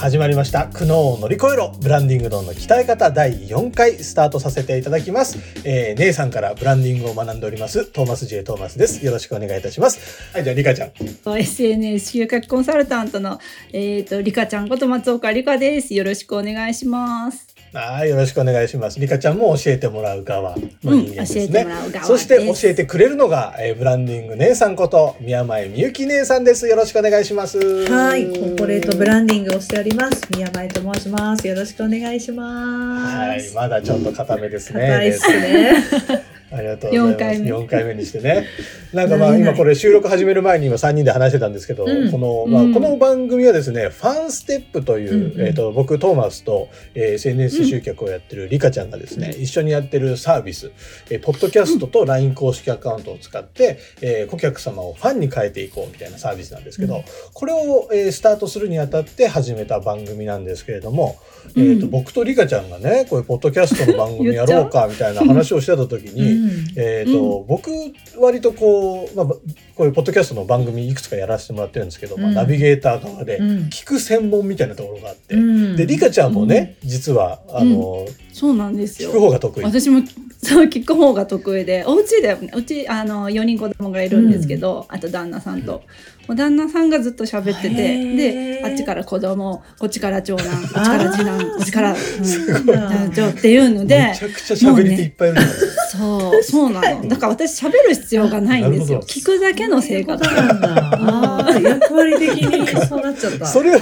始まりました。苦悩を乗り越えろ。ブランディング論の鍛え方第4回スタートさせていただきます、えー、姉さんからブランディングを学んでおります。トーマス J トーマスです。よろしくお願いいたします。はいじゃあリカちゃん。SNS 集客コンサルタントのえっ、ー、とリカちゃんこと松岡リカです。よろしくお願いします。はい、よろしくお願いします。リカちゃんも教えてもらう側の人間ですね。うん、そして教えてくれるのが、えー、ブランディング姉さんこと宮前みゆき姉さんです。よろしくお願いします。はい、コーポレートブランディングをしております。宮前と申します。よろしくお願いします。はい、まだちょっと固めですね。硬いですね。ありがとうございます。4回目 ,4 回目にしてね。なんかまあ今これ収録始める前に今3人で話してたんですけど、うん、この、まあ、この番組はですね、ファンステップという、うん、えっ、ー、と、僕トーマスと、えー、SNS 集客をやってるリカちゃんがですね、一緒にやってるサービス、えー、ポッドキャストと LINE 公式アカウントを使って、えー、顧客様をファンに変えていこうみたいなサービスなんですけど、これを、えー、スタートするにあたって始めた番組なんですけれども、えーと僕とリカちゃんがねこういうポッドキャストの番組やろうか みたいな話をしてた時に、えーと僕割とこう、まあ、こういうポッドキャストの番組いくつかやらせてもらってるんですけど、まあ、ナビゲーター側で聞く専門みたいなところがあって、でリカちゃんもね、実はあの、そうなんですよ。聞く方が得意。私もそう聞く方が得意で。お家でうちあの4人子供がいるんですけど、あと旦那さんと。もう旦那さんがずっと喋っててであっちから子供こっちから長男こっちから次男こっちから、うん、っていうのでめちゃくちゃ喋り手いっぱいいる、ね、そうそうなの。だから私喋る必要がないんですよ。聞くだけの生活。なんだ。役割的にそうなっちゃった。それを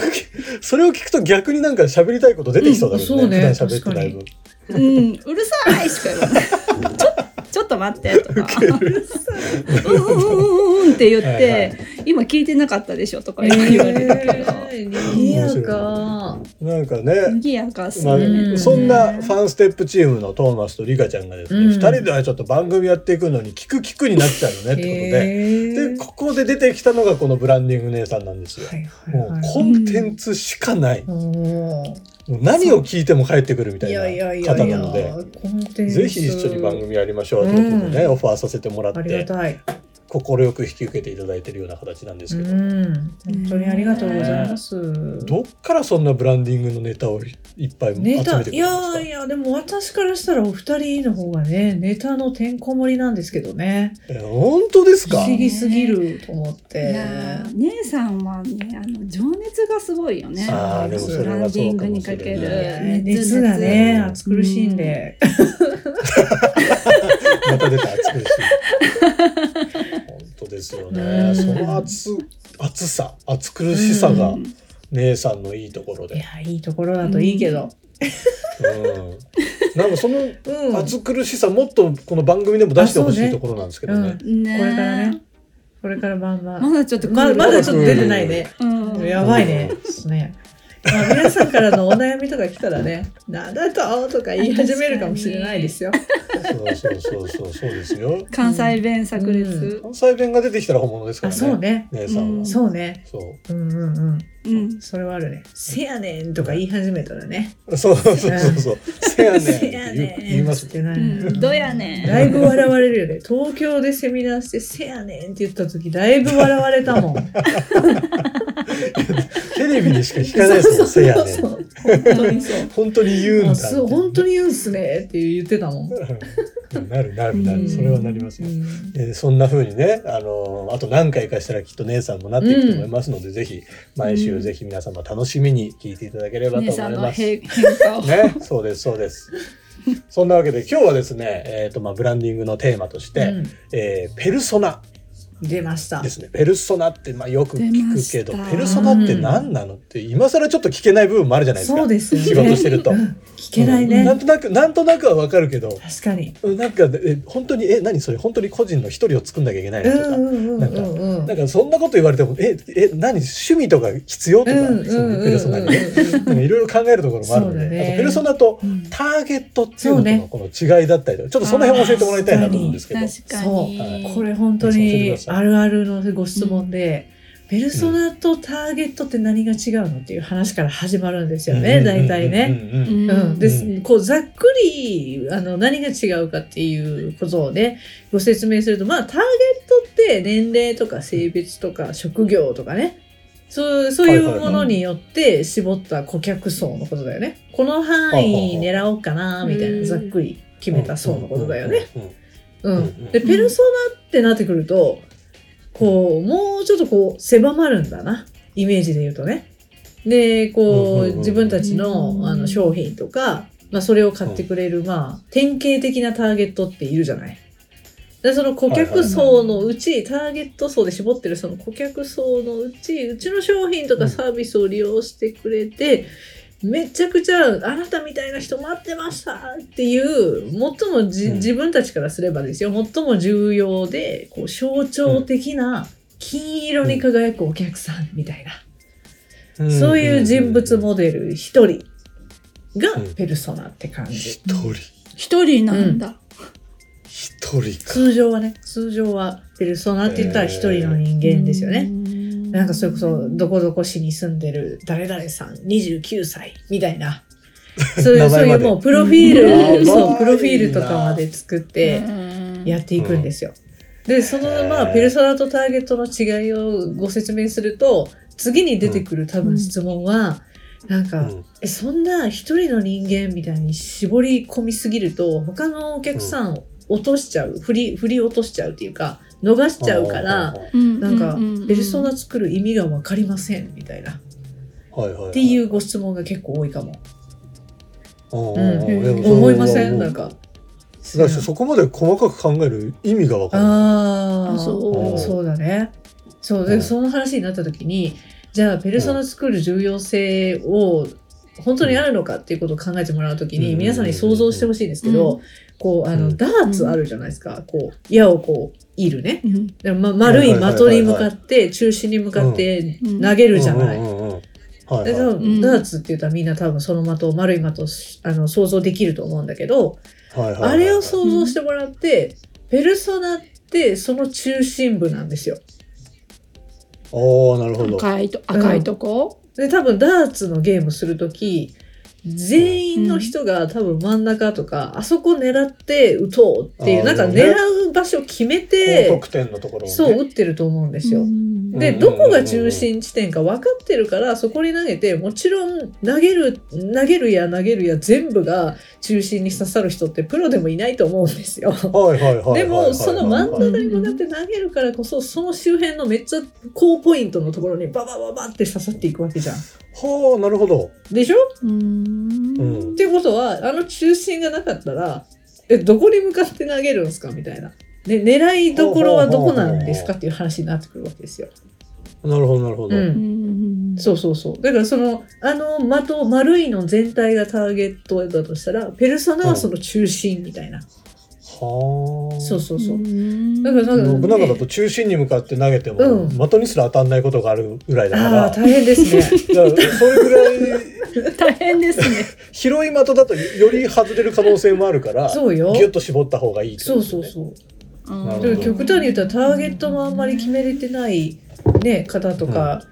それを聞くと逆になんか喋りたいこと出てきそうだけどね,、うん、ね。普段喋ってない分。うん、うるさいしか言わない。ちょちょっと待ってとか、うんうんうんうんって言って、はいはい、今聞いてなかったでしょとか言われるけど、えー、賑やか。なんかね、賑やかすね、まあ、そんなファンステップチームのトーマスとリカちゃんがですね、二、うん、人ではちょっと番組やっていくのに聞く聞くになっちゃうよねってことで、えー、でここで出てきたのがこのブランディング姉さんなんですよ。はいはいはい、もうコンテンツしかない。うん何を聞いても帰ってくるみたいな方なのでぜひ一緒に番組やりましょうということでね、オファーさせてもらって。快く引き受けていただいているような形なんですけど、本当にありがとうございます。どっからそんなブランディングのネタをいっぱい集めてくるんですか？いやいやでも私からしたらお二人の方がねネタのてんこ盛りなんですけどね。え本当ですか？不思議すぎると思って。姉さんはねあのがすごいよね。ああでもそれはそうかもしれない。ブランディングにかける熱がね暑苦しいんで。また出た暑苦しい。当ですよね。その熱熱さ熱苦しさが姉さんのいいところで。いやいいところだといいけど。うん、なんかその暑苦しさもっとこの番組でも出してほしいところなんですけどね。ねこれからね。これからバンバン。まだちょっとままだちょっと出てないね。うん、やばいね。ね。まあ、皆さんからのお悩みとか来たらね「なんだと?」とか言い始めるかもしれないですよ。そうそうそうそうそうですよ。関西弁炸裂、うん、関西弁が出てきたら本物ですからね。そうね。姉さんは。うん、そうね。そう。うんうんうん。うん、それはあるね。せやねんとか言い始めたらね。そうそうそうそう。せやねんって言いますってない。どやねん。だいぶ笑われるよね。東京でセミナーしてせやねんって言った時だいぶ笑われたもん。テレビでしか聞かないですもん、せやねん。本当にそう。本当に言うんだ。本当に言うんすねって言ってたもん。なるなるなる、それはなりますよ。えそんな風にね、あのあと何回かしたらきっと姉さんもなっていくと思いますので、ぜひ毎週ぜひ皆様楽しみに聞いていただければと思います。ね、そうですそうです。そんなわけで今日はですね、えーとまあ、ブランディングのテーマとして、うん、えー、ペルソナ出ました。ですね。ペルソナってまあよく聞くけどペルソナって何なのって今更ちょっと聞けない部分もあるじゃないですか。そうですよ、ね、仕事してると、うん、聞けないね、うん、なんとなくなんとなくはわかるけど確かに。なんかえ本当にえ何それ？本当に個人の一人を作んなきゃいけないの？とか、なんかなんかそんなこと言われてもええ何？趣味とか必要とか、そのペルソナにね。いろいろ考えるところもあるので、ね、あとペルソナとターゲットっていうのとのこの違いだったりとかちょっとその辺教えてもらいたいなと思うんですけど。そう、はい、これ本当にあるあるのご質問で、ペルソナとターゲットって何が違うのっていう話から始まるんですよね、大体ね。でこうざっくりあの何が違うかっていうことをねご説明するとまあターゲットって年齢とか性別とか職業とかね。そうそういうものによって絞った顧客層のことだよね。この範囲狙おうかなみたいなざっくり決めた層のことだよね。うん、でペルソナってなってくるとこう、もうちょっとこう、狭まるんだな。イメージで言うとね。で、こう、自分たちのあの商品とか、まあ、それを買ってくれる、まあ、典型的なターゲットっているじゃない。でその顧客層のうち、ターゲット層で絞ってるその顧客層のうち、うちの商品とかサービスを利用してくれて、めちゃくちゃあなたみたいな人待ってましたっていう最もじ、うん、自分たちからすればですよ。最も重要でこう象徴的な金色に輝くお客さんみたいな、うん、そういう人物モデル一人がペルソナって感じ。一、人。一人なんだ。一人通常はね通常はペルソナって言ったら一人の人間ですよね。なんかそれこそ、どこどこ市に住んでる誰々さん、29歳みたいな。そういう、そういうもうプロフィール、そう、プロフィールとかまで作ってやっていくんですよ。で、そのまあ、ペルソナとターゲットの違いをご説明すると、次に出てくる多分質問は、なんか、え、そんな一人の人間みたいに絞り込みすぎると、他のお客さんを落としちゃう、振り、振り落としちゃうっていうか、逃しちゃうからなんかペルソナ作る意味が分かりませんみたいな、っていうご質問が結構多いかも。うん、思いません？なんか。だそこまで細かく考える意味が分かる。ああそう。そうだね。そう。で、その話になった時にじゃあペルソナ作る重要性を本当にあるのかっていうことを考えてもらう時に皆さんに想像してほしいんですけど、こうあのダーツあるじゃないですか、こう矢をこういるね、でま、丸い的に向かって中心に向かって投げるじゃない。でダーツって言ったらみんな多分その的丸い的あの想像できると思うんだけど、あれを想像してもらって、ペルソナってその中心部なんですよ。おなるほど。赤いと赤いとこ、で多分ダーツのゲームするとき全員の人が多分真ん中とか、うん、あそこ狙って打とうっていうなんか狙う場所決めて、得点のところ、ね、そう打ってると思うんですよ。でどこが中心地点か分かってるからそこに投げてもちろん投げる投げるや投げるや全部が中心に刺さる人ってプロでもいないと思うんですよ。でもその真ん中に向かって投げるからこそその周辺のめっちゃ高ポイントのところにババババって刺さっていくわけじゃん。はあなるほど。でしょ？うんっていうことはあの中心がなかったらえどこに向かって投げるんですかみたいな。で狙いどころはどこなんですかっていう話になってくるわけですよ。なるほどなるほど、うん、そうそうそうだからそのあの的丸いの全体がターゲットだとしたらペルソナはその中心みたいな。はあ。そうそうそう。だからなんか、信長だと中心に向かって投げても、うん、的にすら当たんないことがあるぐらいだから。あ大変ですね。それぐらい 大変ですね。広い的だとより外れる可能性もあるから、そうよ。ギュッと絞った方がいい、ね、そうそうそう。極端に言ったらターゲットもあんまり決めれてないね、方とか、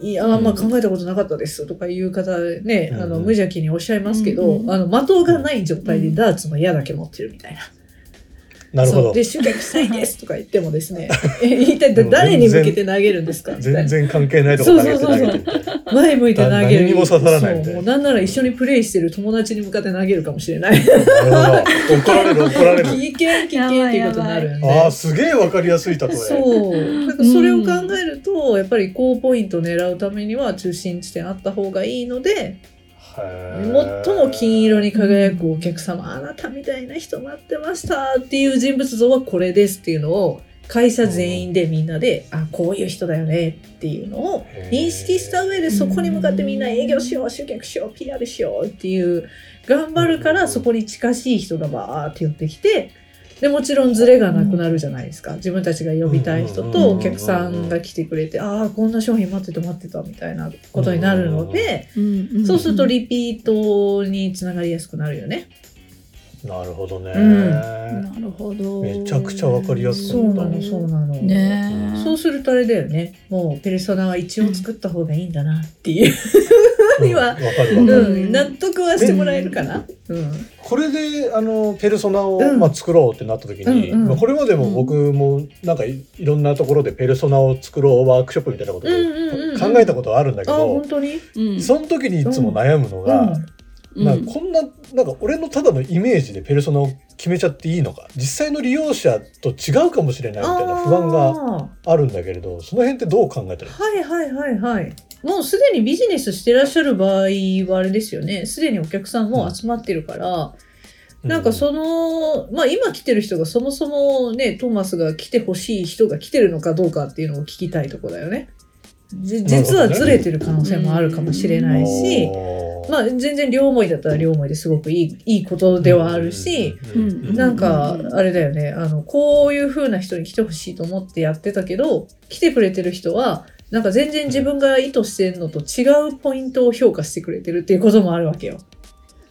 うん、いやあんま考えたことなかったですとかいう方ね、うん、あの無邪気におっしゃいますけど、うん、あの的がない状態でダーツの矢だけ持ってるみたいな。なるほど。で、集客したいですとか言ってもですね、一体誰に向けて投げるんですか？全然関係ないところ投げて投げて前向いて投げる。何にも刺さらないそう。もうなんなら一緒にプレイしてる友達に向かって投げるかもしれない。なるほど。怒られる 怒られる。危険危険っていうことになるんで。ああ、すげえわかりやすい例え。そう。なんかそれを考えると、やっぱり高ポイントを狙うためには中心地点あった方がいいので、最も金色に輝くお客様、あなたみたいな人待ってましたっていう人物像はこれですっていうのを会社全員でみんなで、あこういう人だよねっていうのを認識した上でそこに向かってみんな営業しよう集客しよう PR しようっていう頑張るからそこに近しい人がバーって寄ってきてでもちろんズレがなくなるじゃないですか。自分たちが呼びたい人とお客さんが来てくれてああこんな商品待ってて待ってたみたいなことになるのでそうするとリピートにつながりやすくなるよね。なるほどね、うん、なるほど。めちゃくちゃわかりやすかそうなのそうなの。ねそうするとあれだよね。もうペルソナは一応作った方がいいんだなっていう、うん、今、うん、納得はしてもらえるかな、うん、これであのペルソナを、まあ、作ろうってなった時に、うんうん、まあ、これまでも僕もなんかいろんなところでペルソナを作ろうワークショップみたいなことで考えたことはあるんだけど、本当に？その時にいつも悩むのが、なんかこんな、なんか俺のただのイメージでペルソナを決めちゃっていいのか。実際の利用者と違うかもしれないみたいな不安があるんだけれどその辺ってどう考えたらはいはいはいはい。もうすでにビジネスしてらっしゃる場合はあれですよね。すでにお客さんも集まってるから、うん、なんかその、まあ今来てる人がそもそもねトーマスが来てほしい人が来てるのかどうかっていうのを聞きたいとこだよね。実はずれてる可能性もあるかもしれないし、まあ全然両思いだったら両思いですごくいいいいことではあるし、なんかあれだよねあのこういう風な人に来てほしいと思ってやってたけど来てくれてる人はなんか全然自分が意図してるのと違うポイントを評価してくれてるっていうこともあるわけよ。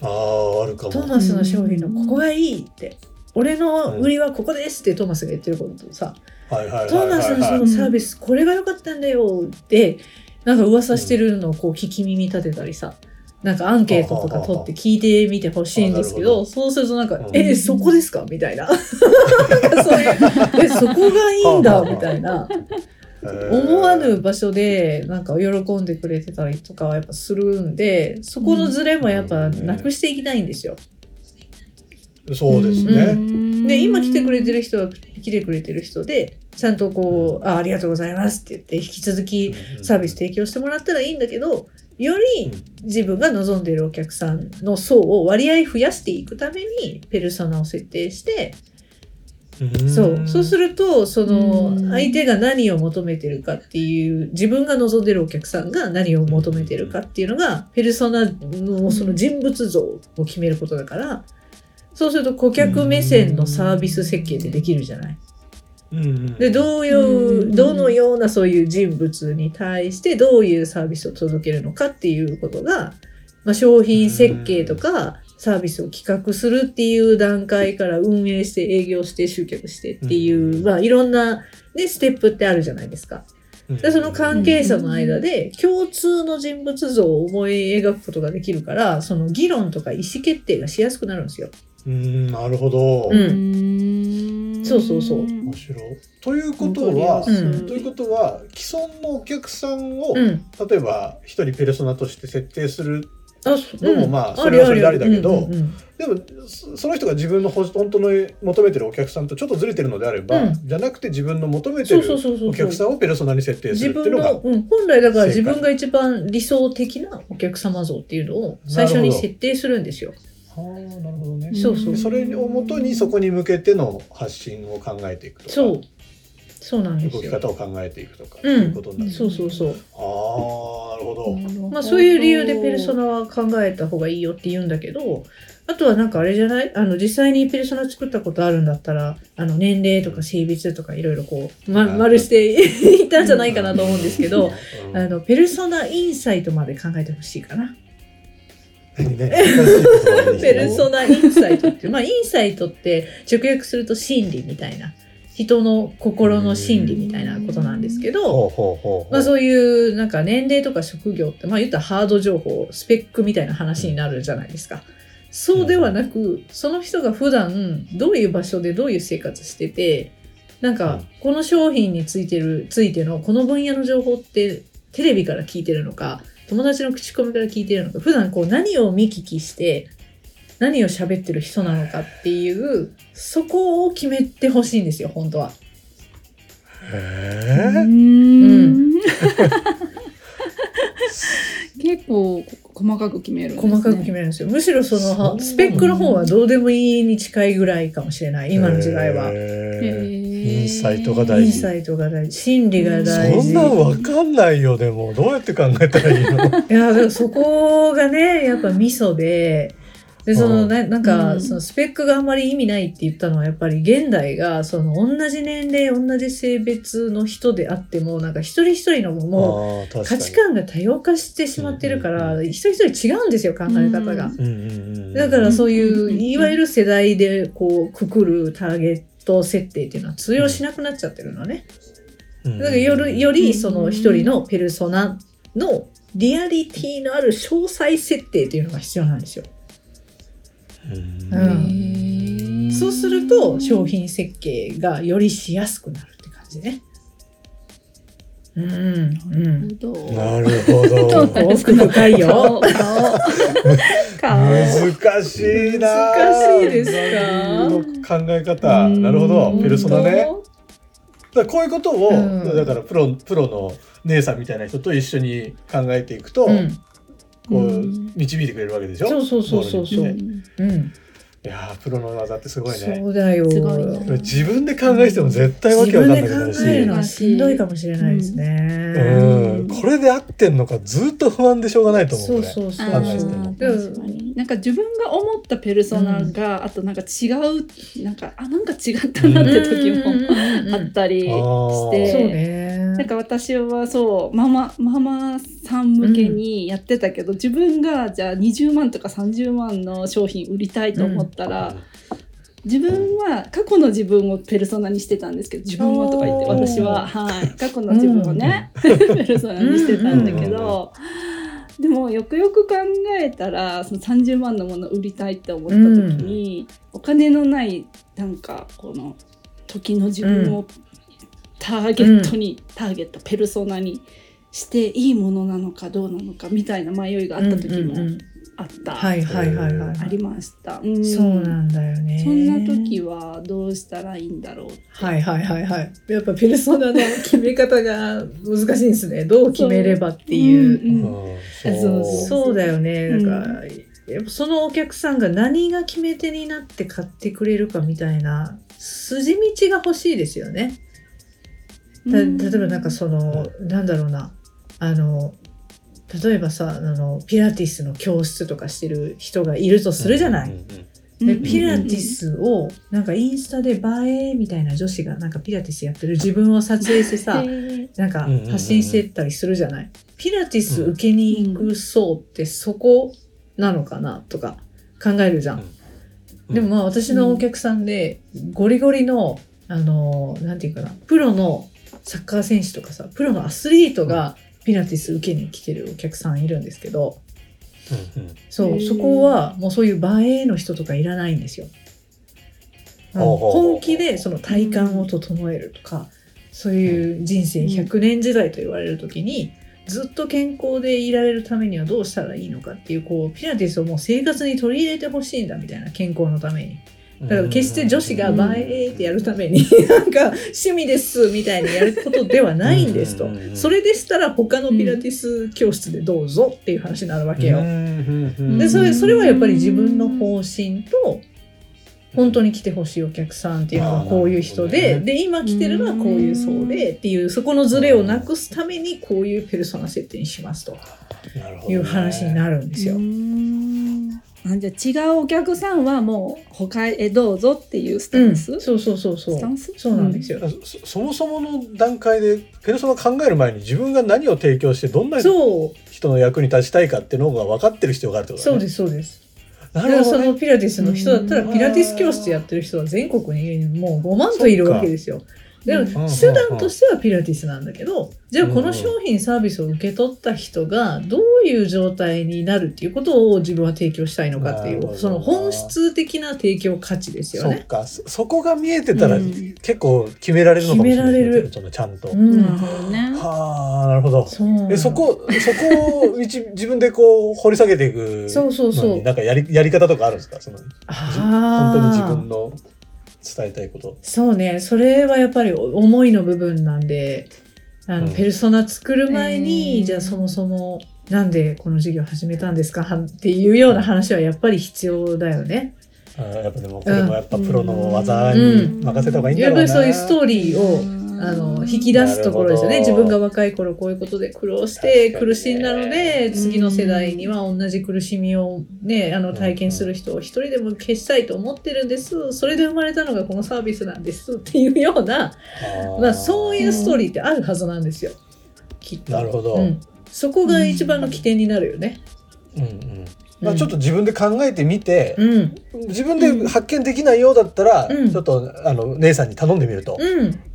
あああるかも。トーマスの商品のここがいいって。俺の売りはここですってトーマスが言ってることとさ、トーマスのそのサービスこれが良かったんだよってなんか噂してるのをこう聞き耳立てたりさ、なんかアンケートとか取って聞いてみてほしいんですけど、そうするとなんか、え、そこですか？みたいな。そういう、え、そこがいいんだ？みたいな。思わぬ場所でなんか喜んでくれてたりとかはやっぱするんで、そこのズレもやっぱなくしていきたいんですよ。そうですね。で、今来てくれてる人は来てくれてる人で、ちゃんとこう、あありがとうございますって言って、引き続きサービス提供してもらったらいいんだけど、より自分が望んでいるお客さんの層を割合増やしていくためにペルソナを設定して、そう。そうするとその相手が何を求めてるかっていう自分が望んでるお客さんが何を求めてるかっていうのがペルソナのその人物像を決めることだからそうすると顧客目線のサービス設計ってできるじゃない。でどういうどのようなそういう人物に対してどういうサービスを届けるのかっていうことが、まあ、商品設計とかサービスを企画するっていう段階から運営して営業して集客してっていう、まあ、いろんな、ね、ステップってあるじゃないですか。でその関係者の間で共通の人物像を思い描くことができるからその議論とか意思決定がしやすくなるんですよ。うんなるほど。うん、そうそうそう。面白い。ということは、うん、ということは既存のお客さんを、うん、例えば一人ペルソナとして設定するのもまあそれはそれでありだけど、でもその人が自分の本当の求めてるお客さんとちょっとずれてるのであれば、うん、じゃなくて自分の求めてるお客さんをペルソナに設定するっていうのがうん、本来だから自分が一番理想的なお客様像っていうのを最初に設定するんですよ。はあなるほどね。そうそう。それをもとにそこに向けての発信を考えていくとか。そう。そうなんですよ。動き方を考えていくとか、うん、いうことになる、そうそうそう。ああ、なるほど。まあそういう理由でペルソナは考えた方がいいよって言うんだけど、あとはなんかあれじゃない？あの実際にペルソナ作ったことあるんだったら、あの年齢とか性別とかいろいろこう、ま、丸して いったんじゃないかなと思うんですけど、あの、ペルソナインサイトまで考えてほしいかな。ペルソナインサイトって、まあインサイトって直訳すると心理みたいな。人の心の心理みたいなことなんですけど、まあそういうなんか年齢とか職業って、まあ言ったらハード情報、スペックみたいな話になるじゃないですか。そうではなく、その人が普段どういう場所でどういう生活してて、なんかこの商品についてる、ついてのこの分野の情報ってテレビから聞いてるのか、友達の口コミから聞いてるのか、普段こう何を見聞きして、何を喋ってる人なのかっていう、そこを決めてほしいんですよ、本当は。へえ。うん。結構細かく決めるんです、ね、細かく決めるんですよ。むしろそのスペックの方はどうでもいいに近いぐらいかもしれない。今の時代は。インサイトが大事。インサイトが大事。心理が大事。そんなんわかんないよ、でも。どうやって考えたらいいの？いや、でもそこがね、やっぱミソで、で、その、ななんか、そのスペックがあんまり意味ないって言ったのは、やっぱり現代が、その、同じ年齢、同じ性別の人であっても、なんか一人一人のもう、価値観が多様化してしまってるから、一人一人違うんですよ、考え方が。だからそういう、いわゆる世代で、こう、くくるターゲット設定っていうのは通用しなくなっちゃってるのね。だからより、より、その一人のペルソナのリアリティのある詳細設定っていうのが必要なんですよ。うん、そうすると商品設計がよりしやすくなるって感じね。うん、うん、なるほど。奥深いよ。難しいな。難しいですか？考え方。なるほど。ペルソナね。だこういうことを、うん、だからプロプロの姉さんみたいな人と一緒に考えていくと、うん、こう導いてくれるわけでしょ？そうそうそうそうそう。うん。いやプロの技ってすごいね。そうだよ。自分で考えても絶対わけわかんないけどし。自分で考えるのはしんどいかもしれないですね。うん。これで合ってんのかずっと不安でしょうがないと思う。そうそうそう。なんか自分が思ったペルソナが、あとなんか違うなんかあなんか違ったなって時もあったりして。そうね。なんか私はそうママママさん向けにやってたけど、うん、自分がじゃあ20万とか30万の商品売りたいと思ったら、うん、自分は過去の自分をペルソナにしてたんですけど自分はとか言って私は、はい、過去の自分をね、うん、ペルソナにしてたんだけど。でもよくよく考えたらその30万のものを売りたいって思った時に、お金のないなんかこの時の自分をターゲットに、うん、ターゲットペルソナにしていいものなのかどうなのかみたいな迷いがあった時もあった、はいはいはいはいありました、うん、そうなんだよね。そんな時はどうしたらいいんだろうはいはいはいはい。やっぱペルソナの決め方が難しいんですね。どう決めればっていう。そう。そうだよね。なん。か、やっぱそのお客さんが何が決め手になって買ってくれるかみたいな筋道が欲しいですよね。例えばなんかその、なんだろうな。あの例えばさあのピラティスの教室とかしてる人がいるとするじゃない？でピラティスをなんかインスタで映えみたいな女子がなんかピラティスやってる自分を撮影してさなんか発信してったりするじゃない？ピラティス受けに行く層ってそこなのかなとか考えるじゃん。でもまあ私のお客さんでゴリゴリのあのなんていうかなプロのサッカー選手とかさプロのアスリートがピラティス受けに来てるお客さんいるんですけど、うんうん、そうそこはもうそういう映えの人とかいらないんですよ。本気でその体幹を整えるとか、そういう人生100年時代と言われる時に、ずっと健康でいられるためにはどうしたらいいのかっていうこうピラティスをもう生活に取り入れてほしいんだみたいな健康のために。だから決して女子が映えってやるために、なんか趣味ですみたいにやることではないんですと。それでしたら他のピラティス教室でどうぞっていう話になるわけよ。で、それ、それはやっぱり自分の方針と、本当に来てほしいお客さんっていうのはこういう人で、で、今来てるのはこういう層でっていう、そこのズレをなくすためにこういうペルソナ設定にしますという話になるんですよ。あじゃあ違うお客さんはもう他へどうぞっていうスタンス、うん、そうそうそうそう。スタンス？そうなんですよ、うん、そそもそもの段階でペルソナ考える前に自分が何を提供してどんな人の役に立ちたいかっていうのが分かってる必要があるってことだね。そうですそうです。なるほど、ね、そのピラティスの人だったらピラティス教室やってる人は全国にもう5万といるわけですよでも手段としてはピラティスなんだけど、じゃあこの商品サービスを受け取った人がどういう状態になるっていうことを自分は提供したいのかっていう、その本質的な提供価値ですよね。そかそこが見えてたら、結構決められるのかもしれない、決められる。ちゃんと。うん、なるほどね。はあ、なるほど。えそこ、そこを 自分でこう掘り下げていくそうそうそう。なんかやりやり方とかあるんですか？その本当に自分の伝えたいこと。そうね。それはやっぱり思いの部分なんであの、うん、ペルソナ作る前に、じゃあそもそもなんでこの授業始めたんですかっていうような話はやっぱり必要だよね。あやっぱでもこれもやっぱプロの技に任せた方がいいんだろうな、やっぱりそういうストーリーをあの引き出すところですよね。自分が若い頃こういうことで苦労して苦しんだので次の世代には同じ苦しみを、ね、あの体験する人を一人でも消したいと思ってるんです。それで生まれたのがこのサービスなんですっていうようなまあ、そういうストーリーってあるはずなんですよ。きっと。なるほど、うん、そこが一番の起点になるよね。うんうん。まあ、ちょっと自分で考えてみて、うん、自分で発見できないようだったら、うん、ちょっとあの姉さんに頼んでみると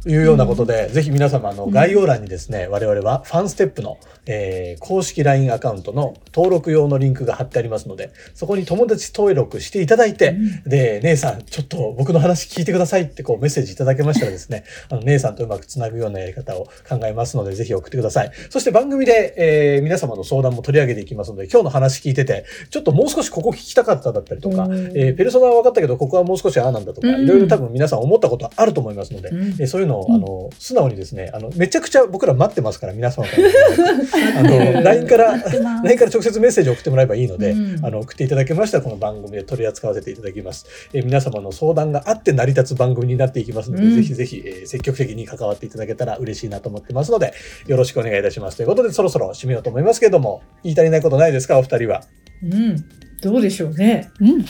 いうようなことで、うん、ぜひ皆様の概要欄にですね、我々はファンステップの、えー、公式 LINE アカウントの登録用のリンクが貼ってありますので、そこに友達登録していただいて、で、姉さん、ちょっと僕の話聞いてくださいってこうメッセージいただけましたらですね、あの姉さんとうまくつなぐようなやり方を考えますので、ぜひ送ってください。そして番組で、えー、皆様の相談も取り上げていきますので、今日の話聞いてて、ちょっともう少しここ聞きたかっただったりとか、えー、ペルソナは分かったけど、ここはもう少しああなんだとか、いろいろ多分皆さん思ったことあると思いますので、えー、そういうのを、あの、素直にですね、あの、めちゃくちゃ僕ら待ってますから、皆様から。あの、LINE から、LINE から直接メッセージ送ってもらえばいいので、あの、送っていただけましたら、この番組で取り扱わせていただきます。えー、皆様の相談があって成り立つ番組になっていきますので、ぜひぜひ、えー、積極的に関わっていただけたら嬉しいなと思ってますので、よろしくお願いいたします。ということで、そろそろ締めようと思いますけれども、言い足りないことないですか、お二人は。うん。どうでしょうね。うん。わ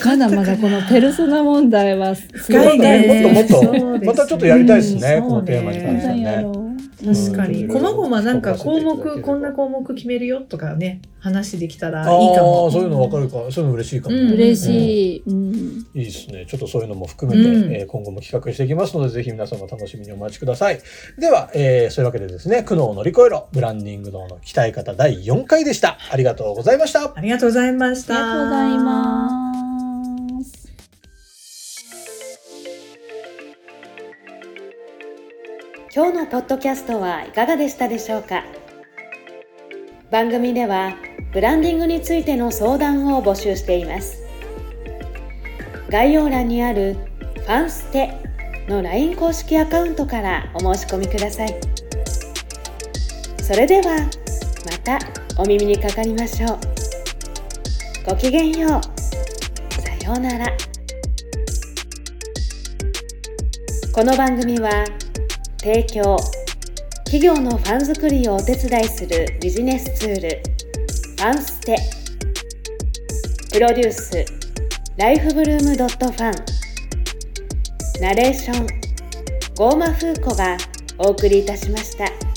かだまだこのペルソナ問題は深いね。もっともっと、またちょっとやりたいですね、このテーマに関してはね。確かに。こまごまなんか項目、こんな項目決めるよとかね、話できたらいいかも。そういうの分かるか。そういうの嬉しいかも。嬉しい。いいですね。ちょっとそういうのも含めて、え今後も企画していきますので、ぜひ皆様楽しみにお待ちください。では、えそういうわけでですね、苦悩を乗り越えろ、ブランディング脳の鍛え方第4回でした。ありがとうございました。ありがとうございました。ありがとうございます。今日のポッドキャストはいかがでしたでしょうか？番組ではブランディングについての相談を募集しています。概要欄にあるファンステの LINE 公式アカウントからお申し込みください。それではまたお耳にかかりましょう。ごきげんよう。さようなら。この番組は提供。企業のファン作りをお手伝いするビジネスツール。ファンステ。プロデュース。ライフブルームドットファン。ナレーション。ゴーマフーコがお送りいたしました。